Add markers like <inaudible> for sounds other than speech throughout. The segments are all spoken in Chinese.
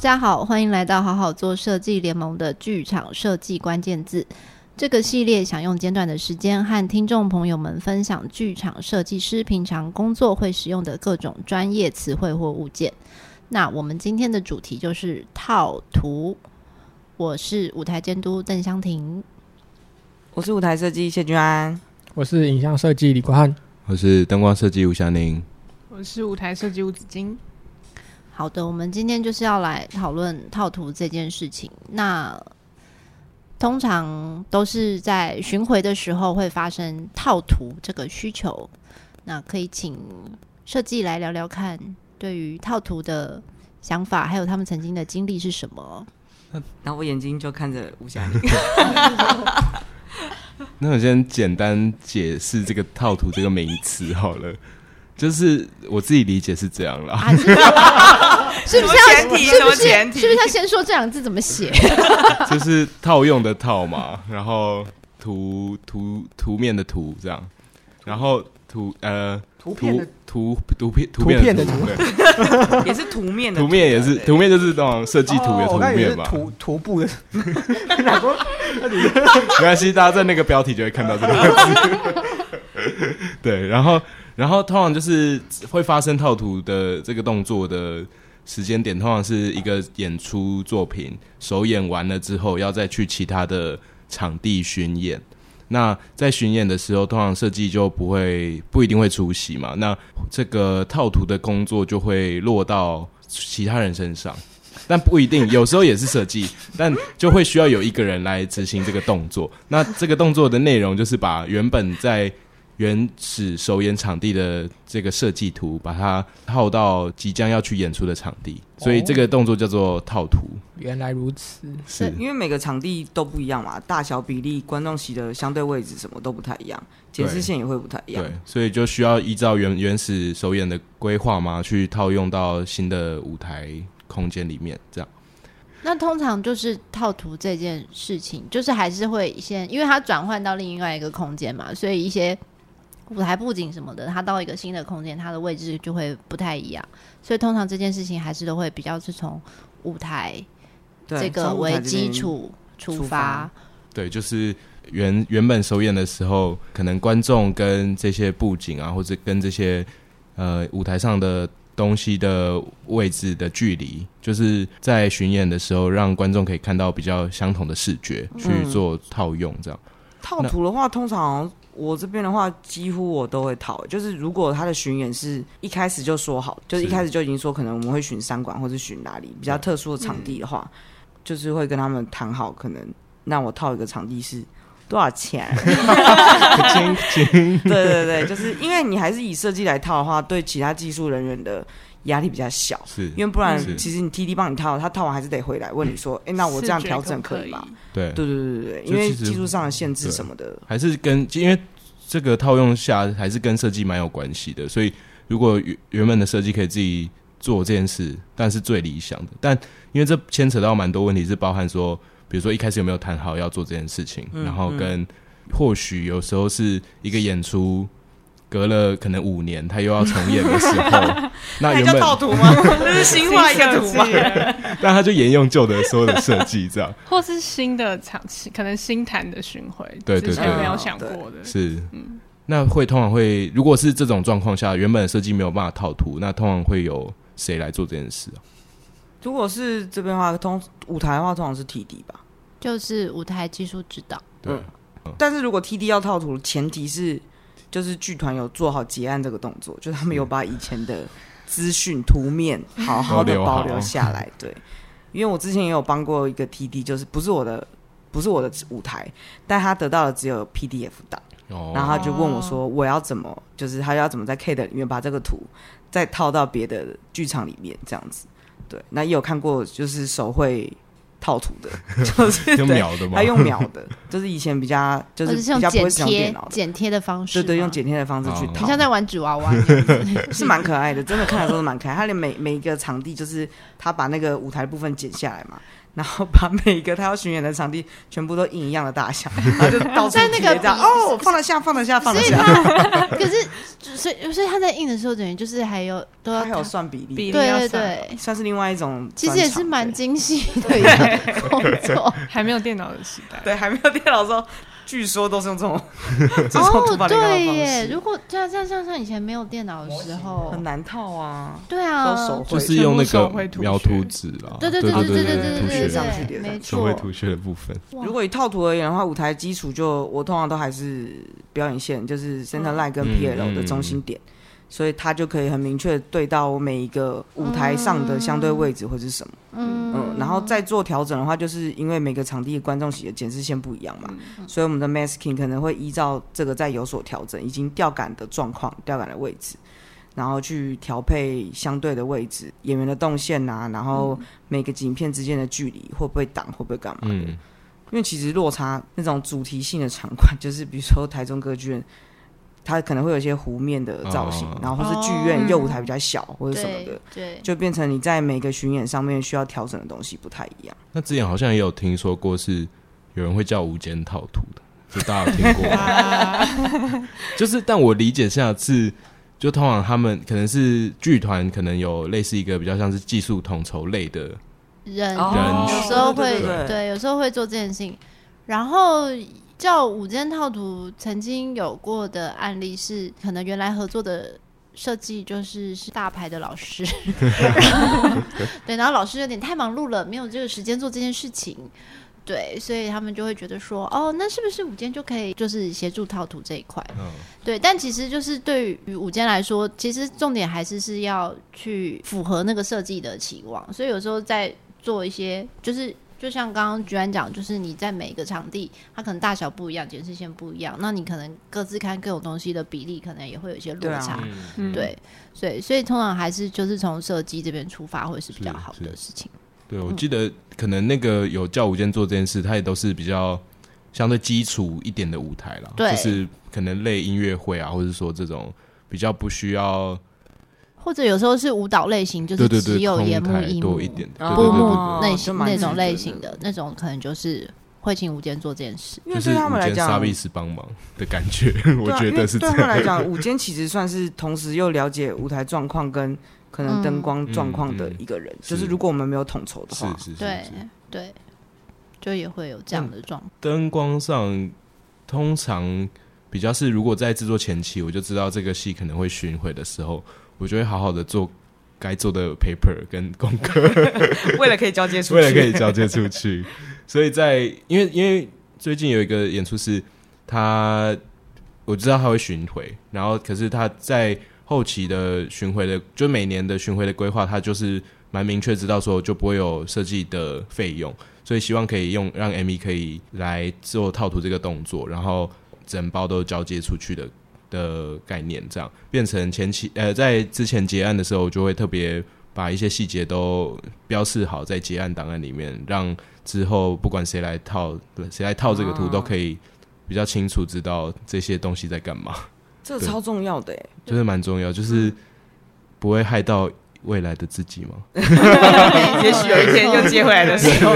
家好，欢迎来到好好做设计联盟的剧场设计关键字这个系列，想用简短的时间和听众朋友们分享剧场设计师平常工作会使用的各种专业词汇或物件。那我们今天的主题就是套图。我是舞台监督邓香婷，我是舞台设计谢君安，我是影像设计李国汉，我是灯光设计吴祥宁，我是舞台设计吴子金。好的，我们今天就是要来讨论套图这件事情。那通常都是在巡回的时候会发生套图这个需求。那可以请设计来聊聊看，对于套图的想法，还有他们曾经的经历是什么？那我眼睛就看着吴祥宁。<laughs> 那我先简单解释这个套图这个名词好了。就是我自己理解是这样啦，啊、<laughs> 是不是要？是不是？是不是要先说这两个字怎么写？<laughs> <laughs> 就是套用的套嘛，然后图图图面的图这样，然后图呃图图图图片图片的图，也是图面的图面也是图面就是那种设计图的图面嘛，图图布的。没关系，大家在那个标题就会看到这个字。对，然后。然后通常就是会发生套图的这个动作的时间点，通常是一个演出作品首演完了之后，要再去其他的场地巡演。那在巡演的时候，通常设计就不会不一定会出席嘛。那这个套图的工作就会落到其他人身上，<laughs> 但不一定，有时候也是设计，但就会需要有一个人来执行这个动作。那这个动作的内容就是把原本在原始首演场地的这个设计图，把它套到即将要去演出的场地，所以这个动作叫做套图。原来如此，是因为每个场地都不一样嘛，大小比例、观众席的相对位置什么都不太一样，解释线也会不太一样。对，所以就需要依照原原始首演的规划嘛，去套用到新的舞台空间里面。这样，那通常就是套图这件事情，就是还是会先，因为它转换到另外一个空间嘛，所以一些。舞台布景什么的，它到一个新的空间，它的位置就会不太一样，所以通常这件事情还是都会比较是从舞台这个为基础出发。对，就是原原本首演的时候，可能观众跟这些布景啊，或者跟这些呃舞台上的东西的位置的距离，就是在巡演的时候，让观众可以看到比较相同的视觉去做套用，这样。嗯、套图的话，通常。我这边的话，几乎我都会套。就是如果他的巡演是一开始就说好，就是一开始就已经说可能我们会巡三馆或者巡哪里比较特殊的场地的话，嗯、就是会跟他们谈好，可能让我套一个场地是多少钱？<laughs> 对对对，就是因为你还是以设计来套的话，对其他技术人员的。压力比较小，是因为不然，其实你 T D 帮你套，他套完还是得回来问你说，哎、嗯欸，那我这样调整可以吗？对对对对对，因为技术上的限制什么的，还是跟因为这个套用下还是跟设计蛮有关系的。所以如果原原本的设计可以自己做这件事，但是最理想的。但因为这牵扯到蛮多问题，是包含说，比如说一开始有没有谈好要做这件事情，嗯、然后跟或许有时候是一个演出。隔了可能五年，他又要重演的时候，<laughs> 那原本套图吗？<laughs> 这是新画一个图吗？<laughs> 那他就沿用旧的所有的设计，这样，或是新的场次，可能新谈的巡回，对对对，没有想过的，是，嗯，那会通常会，如果是这种状况下，原本的设计没有办法套图，那通常会有谁来做这件事啊？如果是这边的话，通舞台的话，通常是 TD 吧，就是舞台技术指导，对，嗯，但是如果 TD 要套图，前提是。就是剧团有做好结案这个动作，就是他们有把以前的资讯图面好好的保留下来。对，因为我之前也有帮过一个 TD，就是不是我的，不是我的舞台，但他得到的只有 PDF 档，哦、然后他就问我说，我要怎么，就是他要怎么在 CAD 里面把这个图再套到别的剧场里面这样子。对，那也有看过，就是手绘。套图的，<laughs> 就是用描的吗？他用秒的，<laughs> 就是以前比较就是比较不会使用电脑剪贴的方式，对对，用剪贴的方式去套，像在玩纸娃娃，<laughs> 是蛮可爱的，真的看的时候蛮可爱。他连每每一个场地，就是他把那个舞台部分剪下来嘛，然后把每一个他要巡演的场地全部都印一样的大小，然后就到处贴在那个这样哦，放得下，放得下，放得所以下。他可是所以所以他在印的时候，等于就是还有都要他还有算比例，比例对对算对，算是另外一种其，实也是蛮精细的一个工作。还没有电脑的时代，对，还没有电脑的时候，据说都是用这种 <laughs> 这种哦土，法炼钢的对耶，式，如果这样这样像像以前没有电脑的时候很，难套啊。对啊，都手就是用那全部手个绘图学。描图纸啦，对对对对对对对对对上去对，没叠上去手绘错。图学的部分，哇。如果以套图而言的话，舞台基础就我通常都还是表演线，就是 center line 跟嗯 PL 的中心点，所以他就可以很明确对到我每一个舞台上的相对位置会是什么。嗯。嗯，然后再做调整的话，就是因为每个场地的观众席的检视线不一样嘛，所以我们的 masking 可能会依照这个再有所调整，已经吊杆的状况、吊杆的位置，然后去调配相对的位置、演员的动线啊，然后每个景片之间的距离会不会挡，会不会干嘛的？嗯，因为其实落差那种主题性的场馆，<laughs> 就是比如说台中歌剧院，它可能会有一些湖面的造型，哦然后或是剧院哦右舞台比较小或者什么的对，对，就变成你在每个巡演上面需要调整的东西不太一样。那之前好像也有听说过是有人会叫无间套图的，就大家有听过吗？<laughs> 就是，但我理解下是，就通常他们可能是剧团，可能有类似一个比较像是技术统筹类的，人人有时候会对，有时候会做这件事情。然后叫五间套图，曾经有过的案例是，可能原来合作的设计就是是大牌的老师 <laughs> <laughs> 对，然后老师有点太忙碌了，没有这个时间做这件事情。对，所以他们就会觉得说，哦，那是不是五间就可以就是协助套图这一块？嗯，对，但其实就是对于五间来说，其实重点还是是要去符合那个设计的期望，所以有时候在做一些，就是就像刚刚居然讲，就是你在每一个场地，它可能大小不一样，检视线不一样，那你可能各自看各种东西的比例，可能也会有一些落对啊差。嗯，对，所以所以通常还是就是从设计这边出发，会是比较好的事情。对，我记得可能那个有教无间做这件事，它也都是比较相对基础一点的舞台啦，对就是可能类音乐会啊，或者说这种比较不需要，或者有时候是舞蹈类型，就是只有空台演幕一幕多一点的，那种类型的那种，可能就是会请舞间做这件事。因为对他们来讲，沙比斯帮忙的感觉，<laughs> <laughs> 我觉得是对他们来。讲，舞间其实算是同时又了解舞台状况跟可能灯光状况的一个人。嗯就是如果我们没有统筹的话，是是是对是，对，就也会有这样的状况。灯光上通常比较是，如果在制作前期我就知道这个戏可能会巡回的时候，我就会好好的做该做的 paper 跟功课，<laughs> 为了可以交接出去，为了可以交接出去。所以在因为因为最近有一个演出是他我知道他会巡回，然后可是他在后期的巡回的，就每年的巡回的规划，他就是蛮明确知道说就不会有设计的费用，所以希望可以用让 ME 可以来做套图这个动作，然后整包都交接出去的的概念，这样。变成前期呃在之前结案的时候，就会特别把一些细节都标示好在结案档案里面，让之后不管谁来套谁来套这个图，都可以比较清楚知道这些东西在干嘛。这个超重要的哎，就是蛮重要，就是不会害到未来的自己吗。<laughs> 也许有一天又接回来的时候，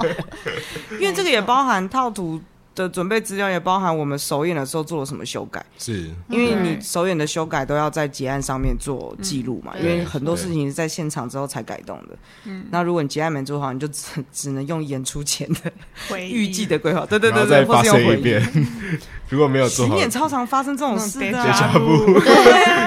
<laughs> 因为这个也包含套图的准备资料，也包含我们首演的时候做了什么修改。是，因为你首演的修改都要在结案上面做记录嘛，嗯因为很多事情是在现场之后才改动的。嗯，那如果你结案没做好，你就只只能用演出前的预计的规划，<laughs> 对对对对，或是用回忆。生一遍。<laughs> 如果没有做好，巡演超常发生这种事的、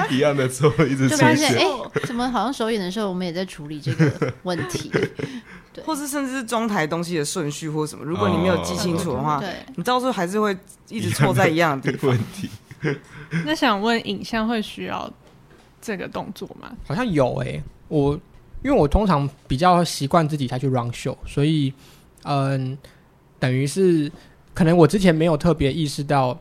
一样的错一直出就发现现。哎，怎么好像首演的时候我们也在处理这个问题？<laughs> 或是甚至是装台东西的顺序或什么，如果你没有记清楚的话，对，你到时候还是会一直错在一样的地方问。题。<laughs> 那想问，影像会需要这个动作吗？好像有诶、我因为我通常比较习惯自己才去 run show，所以嗯，等于是可能我之前没有特别意识到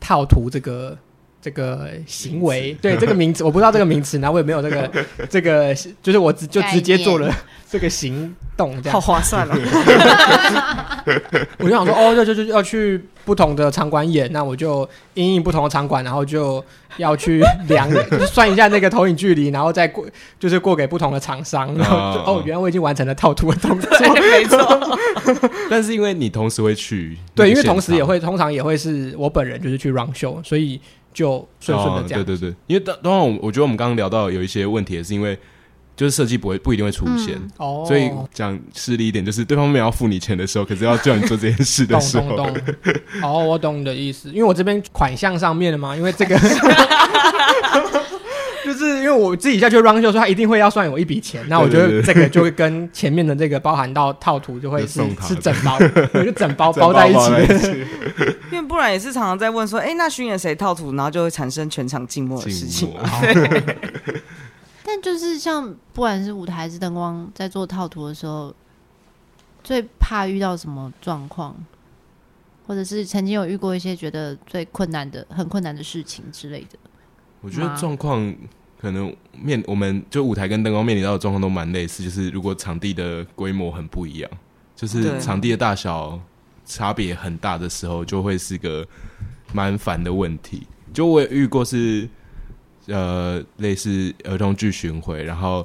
套图这个这个行为，对这个名词我不知道这个名词，然后我也没有这个 <laughs> 这个，就是我直就直接做了这个行动，这样好划算了。<laughs> 我就想说，哦，就就就要去不同的场馆演，那我就因应不同的场馆，然后就要去量，就 <laughs> 算一下那个投影距离，然后再过，就是过给不同的厂商，然后就哦，原来我已经完成了套图的动作，没错。但是因为你同时会去，对，因为同时也会，通常也会是我本人就是去 run show，所以。就顺顺的这样、哦，对对对，因为当当然，我我觉得我们刚刚聊到有一些问题，也是因为就是设计不会不一定会出现，嗯哦、所以讲势利一点，就是对方没有要付你钱的时候，可是要叫你做这件事的时候，懂懂懂。哦，我懂你的意思，因为我这边款项上面的嘛，因为这个。就是因为我自己下去 run show，说他一定会要算我一笔钱，那我觉得这个就会跟前面的这个包含到套图 <laughs> 就会是是整包，我 <laughs> 就整包包在一起。<laughs> 因为不然也是常常在问说，哎，那巡演谁套图，然后就会产生全场静默的事情。但就是像不管是舞台还是灯光，在做套图的时候，最怕遇到什么状况，或者是曾经有遇过一些觉得最困难的、很困难的事情之类的。我觉得状况可能面，我们就舞台跟灯光面临到的状况都蛮类似，就是如果场地的规模很不一样，就是场地的大小差别很大的时候，就会是个蛮烦的问题。就我也遇过是，呃，类似儿童剧巡回，然后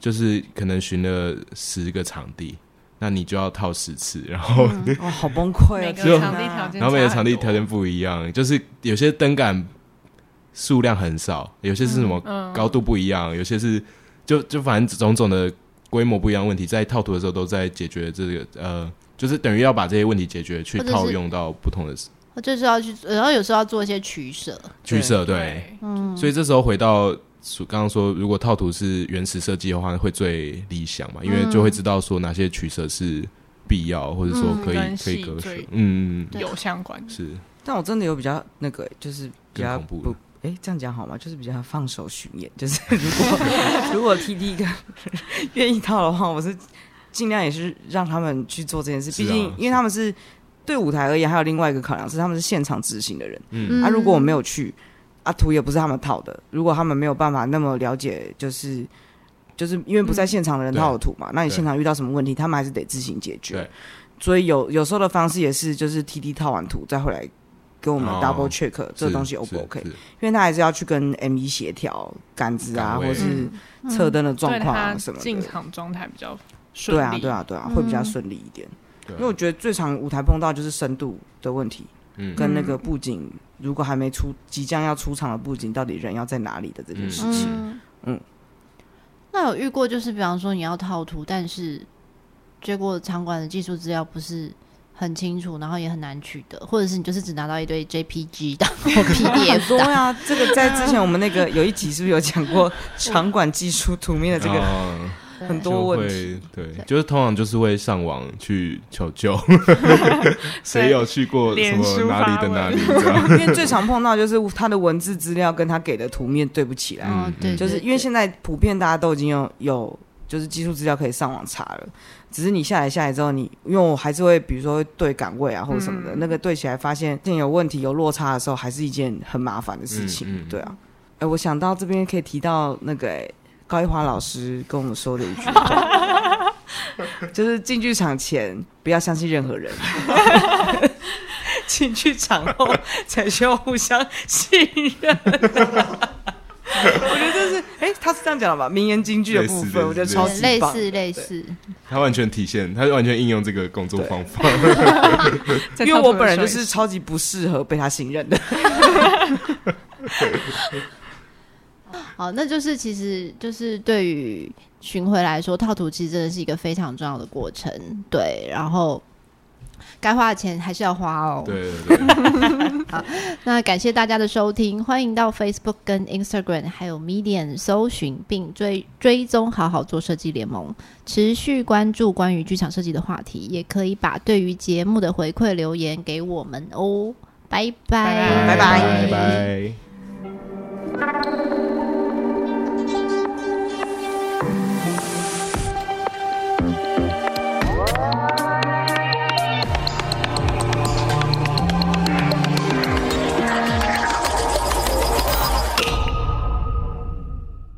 就是可能巡了十个场地，那你就要套十次，然后、嗯、<laughs> 哦，好崩溃啊！每个场地条件，然后每个场地条件不一样，就是有些灯杆。数量很少，有些是什么高度不一样，嗯嗯、有些是就就反正种种的规模不一样问题，在套图的时候都在解决这个呃，就是等于要把这些问题解决，去套用到不同的，就是要去，然后有时候要做一些取舍，取舍对，嗯，所以这时候回到刚刚说，如果套图是原始设计的话，会最理想嘛，因为就会知道说哪些取舍是必要，或者说可以、嗯、可以割舍，嗯，有相关。是，但我真的有比较那个，就是比较恐怖。哎，这样讲好吗？就是比较放手巡演，就是 <laughs> 如果 <laughs> 如果 T T 跟愿意套的话，我是尽量也是让他们去做这件事。毕竟，因为他们是对舞台而言，还有另外一个考量是他们是现场执行的人。嗯，啊，如果我没有去，啊，图也不是他们套的。如果他们没有办法那么了解，就是就是因为不在现场的人套的图嘛，那你现场遇到什么问题，他们还是得自行解决。对，所以有有时候的方式也是，就是 T T 套完图再回来。跟我们 double check 这个东西 O 不 OK？因为他还是要去跟 ME 协调杆子啊，或者是侧灯的状况啊什么的。进场状态比较顺利。对啊，对啊，对啊，会比较顺利一点。因为我觉得最常舞台碰到就是深度的问题，跟那个布景如果还没出，即将要出场的布景，到底人要在哪里的这件事情。嗯。那有遇过就是，比方说你要套图，但是结果场馆的技术资料不是。很清楚，然后也很难取得，或者是你就是只拿到一堆 JPG 的或 PDF 对啊，这个在之前我们那个有一集是不是有讲过 <laughs> 场馆技术图面的这个很多问题？对，就是通常就是会上网去求救，<laughs> 谁有去过什么哪里的哪里？<laughs> 因为最常碰到就是他的文字资料跟他给的图面对不起来，嗯，对，就是因为现在普遍大家都已经有有就是技术资料可以上网查了。只是你下来下来之后，你因为我还是会，比如说会对岗位啊或者什么的，嗯、那个对起来发现现有问题有落差的时候，还是一件很麻烦的事情，嗯嗯、对啊。哎、欸，我想到这边可以提到那个、欸、高一华老师跟我们说的一句话，<laughs> 就是进剧场前不要相信任何人，<laughs> 进剧场后才需要互相信任。我 <laughs> 觉他是这样讲的吧？名言金句的部分，我觉得超级棒。类似类似，他完全体现，他完全应用这个工作方法。<laughs> 因为我本人就是超级不适合被他信任的。<laughs> 好，那就是其实就是对于巡回来说，套图其实真的是一个非常重要的过程。对，然后。该花的钱还是要花哦。对对对。<laughs> 好，那感谢大家的收听，欢迎到 Facebook 跟 Instagram 还有 Medium 搜寻并追追踪好好做设计联盟，持续关注关于剧场设计的话题，也可以把对于节目的回馈留言给我们哦。拜拜，拜拜，拜拜。